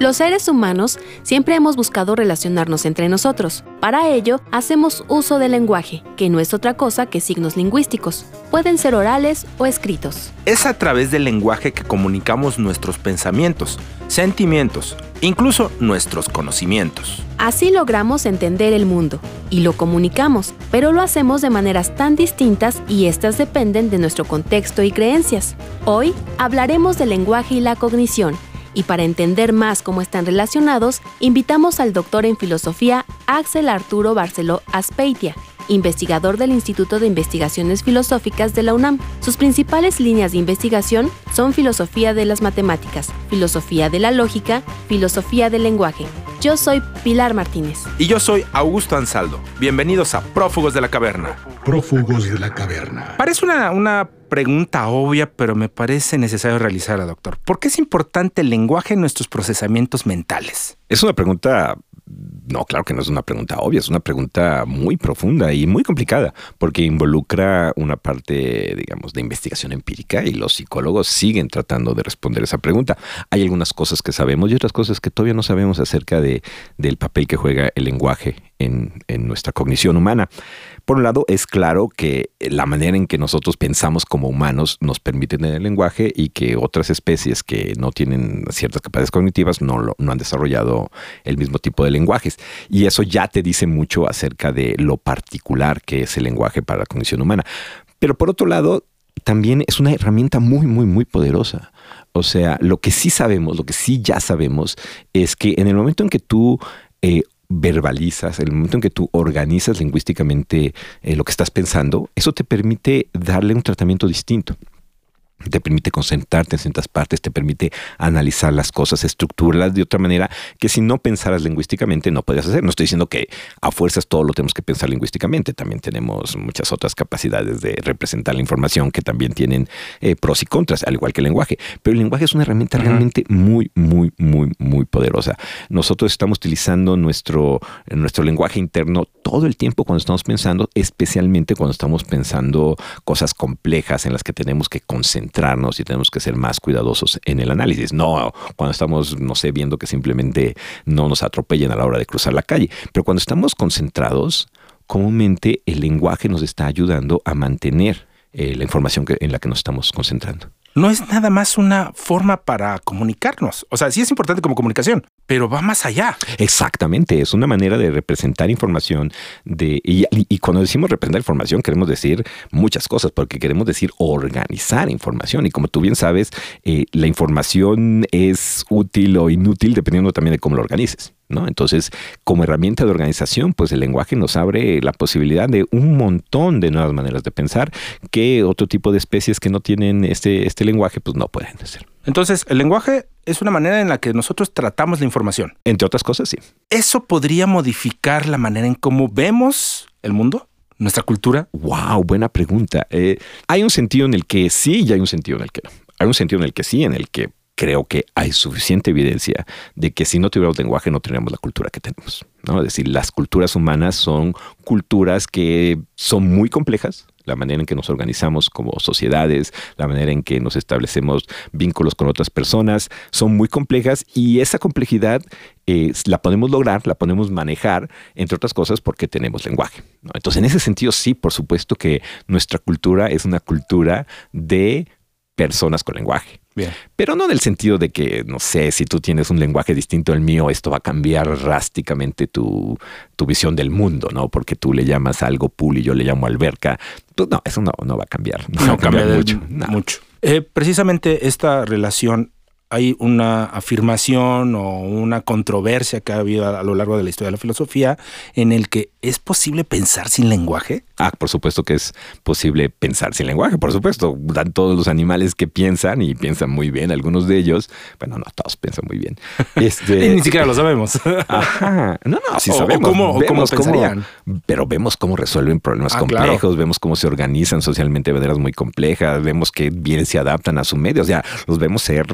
Los seres humanos siempre hemos buscado relacionarnos entre nosotros. Para ello, hacemos uso del lenguaje, que no es otra cosa que signos lingüísticos. Pueden ser orales o escritos. Es a través del lenguaje que comunicamos nuestros pensamientos, sentimientos, incluso nuestros conocimientos. Así logramos entender el mundo y lo comunicamos, pero lo hacemos de maneras tan distintas y estas dependen de nuestro contexto y creencias. Hoy hablaremos del lenguaje y la cognición y para entender más cómo están relacionados, invitamos al doctor en filosofía Axel Arturo Barceló Aspeitia, investigador del Instituto de Investigaciones Filosóficas de la UNAM. Sus principales líneas de investigación son filosofía de las matemáticas, filosofía de la lógica, filosofía del lenguaje. Yo soy Pilar Martínez. Y yo soy Augusto Ansaldo. Bienvenidos a Prófugos de la Caverna. Prófugos de la caverna. Parece una, una pregunta obvia, pero me parece necesario realizarla, doctor. ¿Por qué es importante el lenguaje en nuestros procesamientos mentales? Es una pregunta no, claro que no es una pregunta obvia, es una pregunta muy profunda y muy complicada, porque involucra una parte, digamos, de investigación empírica y los psicólogos siguen tratando de responder esa pregunta. Hay algunas cosas que sabemos y otras cosas que todavía no sabemos acerca de, del papel que juega el lenguaje en, en nuestra cognición humana. Por un lado, es claro que la manera en que nosotros pensamos como humanos nos permite tener el lenguaje y que otras especies que no tienen ciertas capacidades cognitivas no, no han desarrollado el mismo tipo de lenguajes. Y eso ya te dice mucho acerca de lo particular que es el lenguaje para la cognición humana. Pero por otro lado, también es una herramienta muy, muy, muy poderosa. O sea, lo que sí sabemos, lo que sí ya sabemos, es que en el momento en que tú eh, verbalizas, el momento en que tú organizas lingüísticamente eh, lo que estás pensando, eso te permite darle un tratamiento distinto te permite concentrarte en ciertas partes, te permite analizar las cosas, estructurarlas de otra manera que si no pensaras lingüísticamente no podrías hacer. No estoy diciendo que a fuerzas todo lo tenemos que pensar lingüísticamente, también tenemos muchas otras capacidades de representar la información que también tienen eh, pros y contras, al igual que el lenguaje. Pero el lenguaje es una herramienta realmente muy, muy, muy, muy poderosa. Nosotros estamos utilizando nuestro, nuestro lenguaje interno todo el tiempo cuando estamos pensando, especialmente cuando estamos pensando cosas complejas en las que tenemos que concentrar y tenemos que ser más cuidadosos en el análisis. No cuando estamos, no sé, viendo que simplemente no nos atropellen a la hora de cruzar la calle. Pero cuando estamos concentrados, comúnmente el lenguaje nos está ayudando a mantener eh, la información en la que nos estamos concentrando no es nada más una forma para comunicarnos. O sea, sí es importante como comunicación, pero va más allá. Exactamente, es una manera de representar información. De, y, cuando decimos representar información, queremos decir muchas cosas, porque queremos decir organizar información. Y como tú bien sabes, eh, la información es útil o inútil dependiendo también de cómo lo organices. ¿No? Entonces, como herramienta de organización, pues el lenguaje nos abre la posibilidad de un montón de nuevas maneras de pensar que otro tipo de especies que no tienen este, este lenguaje, pues no pueden hacer. Entonces, el lenguaje es una manera en la que nosotros tratamos la información. Entre otras cosas, sí. ¿Eso podría modificar la manera en cómo vemos el mundo? ¿Nuestra cultura? Wow, buena pregunta. Eh, hay un sentido en el que sí y hay un sentido en el que no. Hay un sentido en el que sí, en el que creo que hay suficiente evidencia de que si no tuviéramos lenguaje no tendríamos la cultura que tenemos. ¿no? Es decir, las culturas humanas son culturas que son muy complejas, la manera en que nos organizamos como sociedades, la manera en que nos establecemos vínculos con otras personas, son muy complejas y esa complejidad eh, la podemos lograr, la podemos manejar, entre otras cosas, porque tenemos lenguaje. Entonces, en ese sentido, sí, por supuesto que nuestra cultura es una cultura de personas con lenguaje. Pero no en el sentido de que, no sé, si tú tienes un lenguaje distinto al mío, esto va a cambiar drásticamente tu, visión del mundo, ¿no? Porque tú le llamas algo pool y yo le llamo alberca. Pues no, eso no, no va a cambiar. No, cambia mucho. mucho. Eh, precisamente esta relación hay una afirmación o una controversia que ha habido a, lo largo de la historia de la filosofía en el que es posible pensar sin lenguaje. Ah, por supuesto que es posible pensar sin lenguaje, por supuesto. Dan todos los animales que piensan y piensan muy bien, algunos de ellos, bueno, no todos piensan muy bien. Este... Ni siquiera lo sabemos. Ajá. No, no, sí sabemos. cómo, vemos cómo, pero vemos cómo resuelven problemas ah, complejos, vemos cómo se organizan socialmente de maneras muy complejas, vemos que bien se adaptan a su medio, o sea, los vemos ser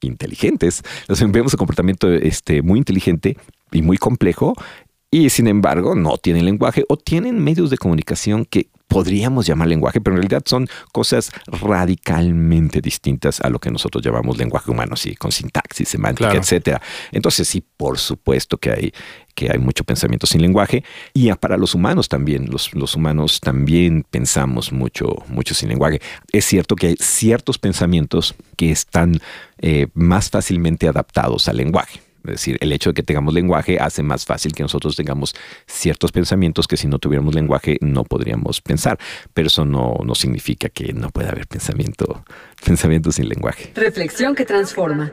inteligentes, los vemos un comportamiento este, muy inteligente y muy complejo y sin embargo no tienen lenguaje o tienen medios de comunicación que podríamos llamar lenguaje, pero en realidad son cosas radicalmente distintas a lo que nosotros llamamos lenguaje humano, sí, con sintaxis, semántica, etcétera. Entonces sí, por supuesto que hay que hay mucho pensamiento sin lenguaje y para los humanos también, los, los humanos también pensamos mucho, mucho sin lenguaje. Es cierto que hay ciertos pensamientos que están eh, más fácilmente adaptados al lenguaje. Es decir, el hecho de que tengamos lenguaje hace más fácil que nosotros tengamos ciertos pensamientos que si no tuviéramos lenguaje no podríamos pensar. Pero eso no, no significa que no pueda haber pensamiento, pensamiento sin lenguaje. Reflexión que transforma.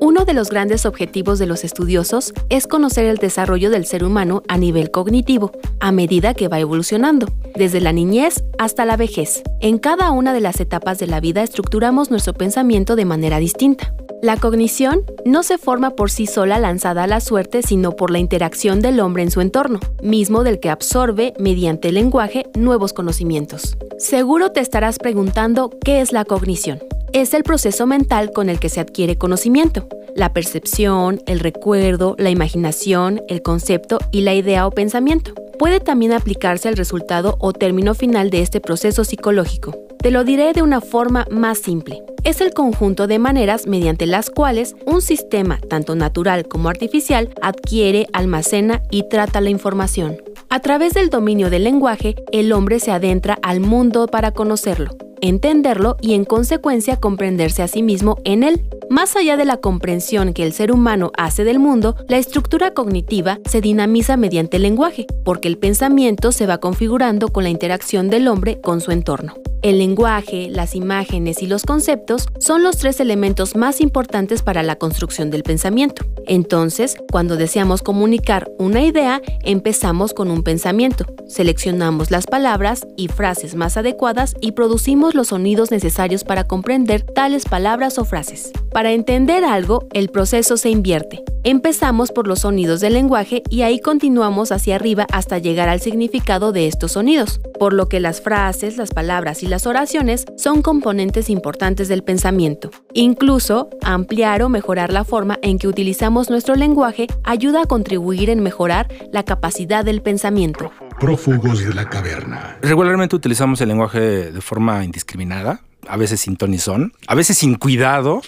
Uno de los grandes objetivos de los estudiosos es conocer el desarrollo del ser humano a nivel cognitivo, a medida que va evolucionando, desde la niñez hasta la vejez. En cada una de las etapas de la vida estructuramos nuestro pensamiento de manera distinta. La cognición no se forma por sí sola lanzada a la suerte, sino por la interacción del hombre en su entorno, mismo del que absorbe, mediante el lenguaje, nuevos conocimientos. Seguro te estarás preguntando qué es la cognición es el proceso mental con el que se adquiere conocimiento. La percepción, el recuerdo, la imaginación, el concepto y la idea o pensamiento. Puede también aplicarse al resultado o término final de este proceso psicológico. Te lo diré de una forma más simple. Es el conjunto de maneras mediante las cuales un sistema, tanto natural como artificial, adquiere, almacena y trata la información. A través del dominio del lenguaje, el hombre se adentra al mundo para conocerlo entenderlo y en consecuencia comprenderse a sí mismo en él. Más allá de la comprensión que el ser humano hace del mundo, la estructura cognitiva se dinamiza mediante el lenguaje, porque el pensamiento se va configurando con la interacción del hombre con su entorno. El lenguaje, las imágenes y los conceptos son los tres elementos más importantes para la construcción del pensamiento. Entonces, cuando deseamos comunicar una idea, empezamos con un pensamiento, seleccionamos las palabras y frases más adecuadas y producimos los sonidos necesarios para comprender tales palabras o frases. Para entender algo, el proceso se invierte. Empezamos por los sonidos del lenguaje y ahí continuamos hacia arriba hasta llegar al significado de estos sonidos, por lo que las frases, las palabras y las oraciones son componentes importantes del pensamiento. Incluso, ampliar o mejorar la forma en que utilizamos nuestro lenguaje ayuda a contribuir en mejorar la capacidad del pensamiento. Prófugos de la caverna. Regularmente utilizamos el lenguaje de forma indiscriminada, a veces sin tonizón, a veces sin cuidado,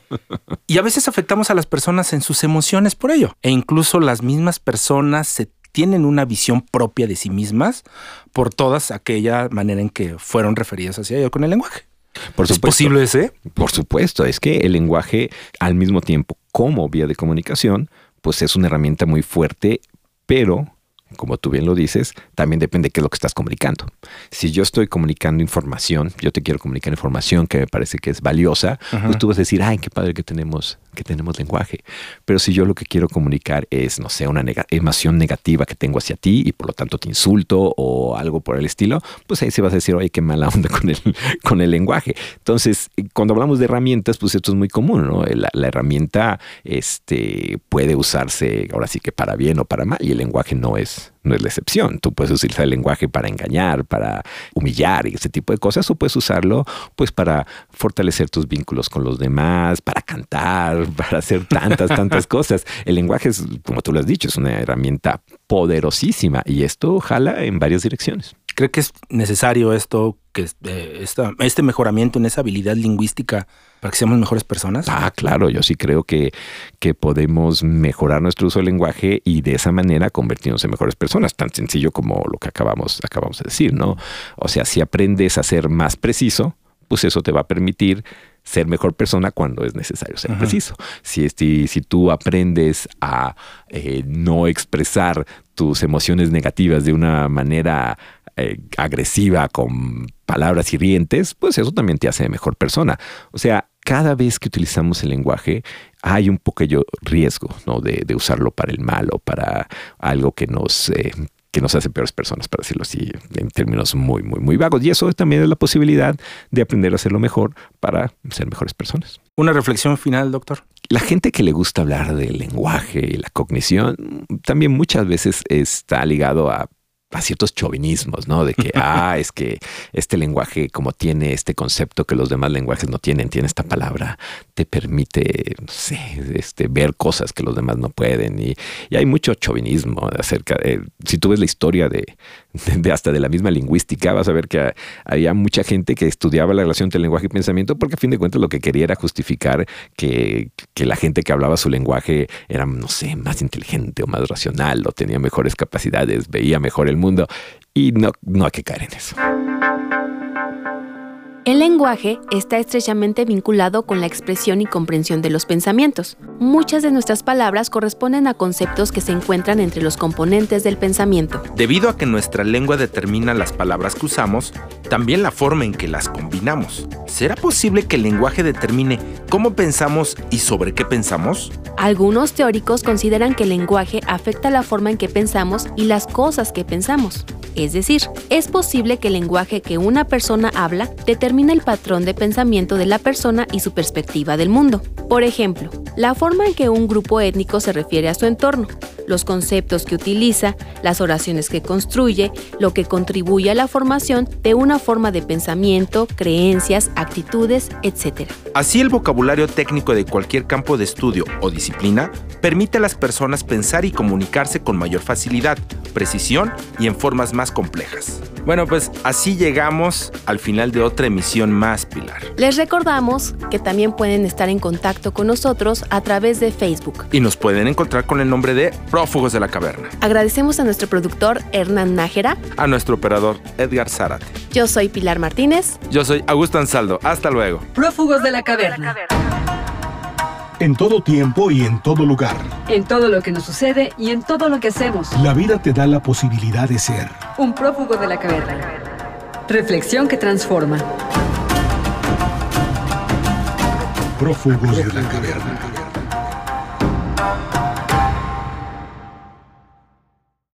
y a veces afectamos a las personas en sus emociones por ello. E incluso las mismas personas se tienen una visión propia de sí mismas por todas aquella manera en que fueron referidas hacia ello con el lenguaje. Por ¿Es posible ese? Por supuesto, es que el lenguaje al mismo tiempo como vía de comunicación, pues es una herramienta muy fuerte, pero como tú bien lo dices, también depende de qué es lo que estás comunicando. Si yo estoy comunicando información, yo te quiero comunicar información que me parece que es valiosa, pues tú vas a decir, ay, qué padre que tenemos, que tenemos lenguaje. Pero si yo lo que quiero comunicar es, no sé, una emoción negativa que tengo hacia ti y por lo tanto te insulto o algo por el estilo, pues ahí se vas a decir, oye, qué mala onda con el, con el lenguaje. Entonces, cuando hablamos de herramientas, pues esto es muy común, ¿no? La, la herramienta este, puede usarse ahora sí que para bien o para mal y el lenguaje no es no es la excepción. Tú puedes utilizar el lenguaje para engañar, para humillar y ese tipo de cosas, o puedes usarlo pues para fortalecer tus vínculos con los demás, para cantar, para hacer tantas, tantas cosas. El lenguaje es, como tú lo has dicho, es una herramienta poderosísima y esto jala en varias direcciones. ¿Cree que es necesario esto, que eh, este mejoramiento en esa habilidad lingüística para que seamos mejores personas? Ah, claro, yo sí creo que, que podemos mejorar nuestro uso del lenguaje y de esa manera convertirnos en mejores personas, tan sencillo como lo que acabamos, acabamos de decir, ¿no? O sea, si aprendes a ser más preciso, pues eso te va a permitir ser mejor persona cuando es necesario ser preciso. Si, si tú aprendes a eh, no expresar tus emociones negativas de una manera eh, agresiva con palabras hirientes, pues eso también te hace mejor persona. O sea, cada vez que utilizamos el lenguaje hay un pequeño riesgo ¿no? de, usarlo para el mal o para algo que nos, eh, que nos hace peores personas, para decirlo así, en términos muy, muy, muy vagos. Y eso también es la posibilidad de aprender a hacerlo mejor para ser mejores personas. Una reflexión final, doctor. La gente que le gusta hablar del lenguaje y la cognición también muchas veces está ligado a a ciertos chauvinismos, ¿no? De que, ah, es que este lenguaje, como tiene este concepto que los demás lenguajes no tienen, tiene esta palabra, te permite, no sé, este, ver cosas que los demás no pueden. Y, hay mucho chauvinismo acerca de, si tú ves la historia de, de, hasta de la misma lingüística, vas a ver que había mucha gente que estudiaba la relación entre lenguaje y pensamiento porque a fin de cuentas lo que quería era justificar que, que la gente que hablaba su lenguaje era, no sé, más inteligente o más racional o tenía mejores capacidades, veía mejor el mundo y no, no hay que caer en eso. El lenguaje está estrechamente vinculado con la expresión y comprensión de los pensamientos. Muchas de nuestras palabras corresponden a conceptos que se encuentran entre los componentes del pensamiento. Debido a que nuestra lengua determina las palabras que usamos, también la forma en que las combinamos. ¿Será posible que el lenguaje determine cómo pensamos y sobre qué pensamos? Algunos teóricos consideran que el lenguaje afecta la forma en que pensamos y las cosas que pensamos. Es decir, es posible que el lenguaje que una persona habla determine el patrón de pensamiento de la persona y su perspectiva del mundo. Por ejemplo, la forma en que un grupo étnico se refiere a su entorno, los conceptos que utiliza, las oraciones que construye, lo que contribuye a la formación de una forma de pensamiento, creencias, actitudes, etc. Así el vocabulario técnico de cualquier campo de estudio o disciplina permite a las personas pensar y comunicarse con mayor facilidad, precisión y en formas más complejas. Bueno, pues así llegamos al final de otra emisión más, Pilar. Les recordamos que también pueden estar en contacto con nosotros a través de Facebook. Y nos pueden encontrar con el nombre de Prófugos de la Caverna. Agradecemos a nuestro productor Hernán Nájera. A nuestro operador Edgar Zárate. Yo soy Pilar Martínez. Yo soy Augusto Ansaldo. Hasta luego. Prófugos de la Caverna. En todo tiempo y en todo lugar. En todo lo que nos sucede y en todo lo que hacemos. La vida te da la posibilidad de ser. Un prófugo de la caverna. Reflexión que transforma. Prófugos de la caverna.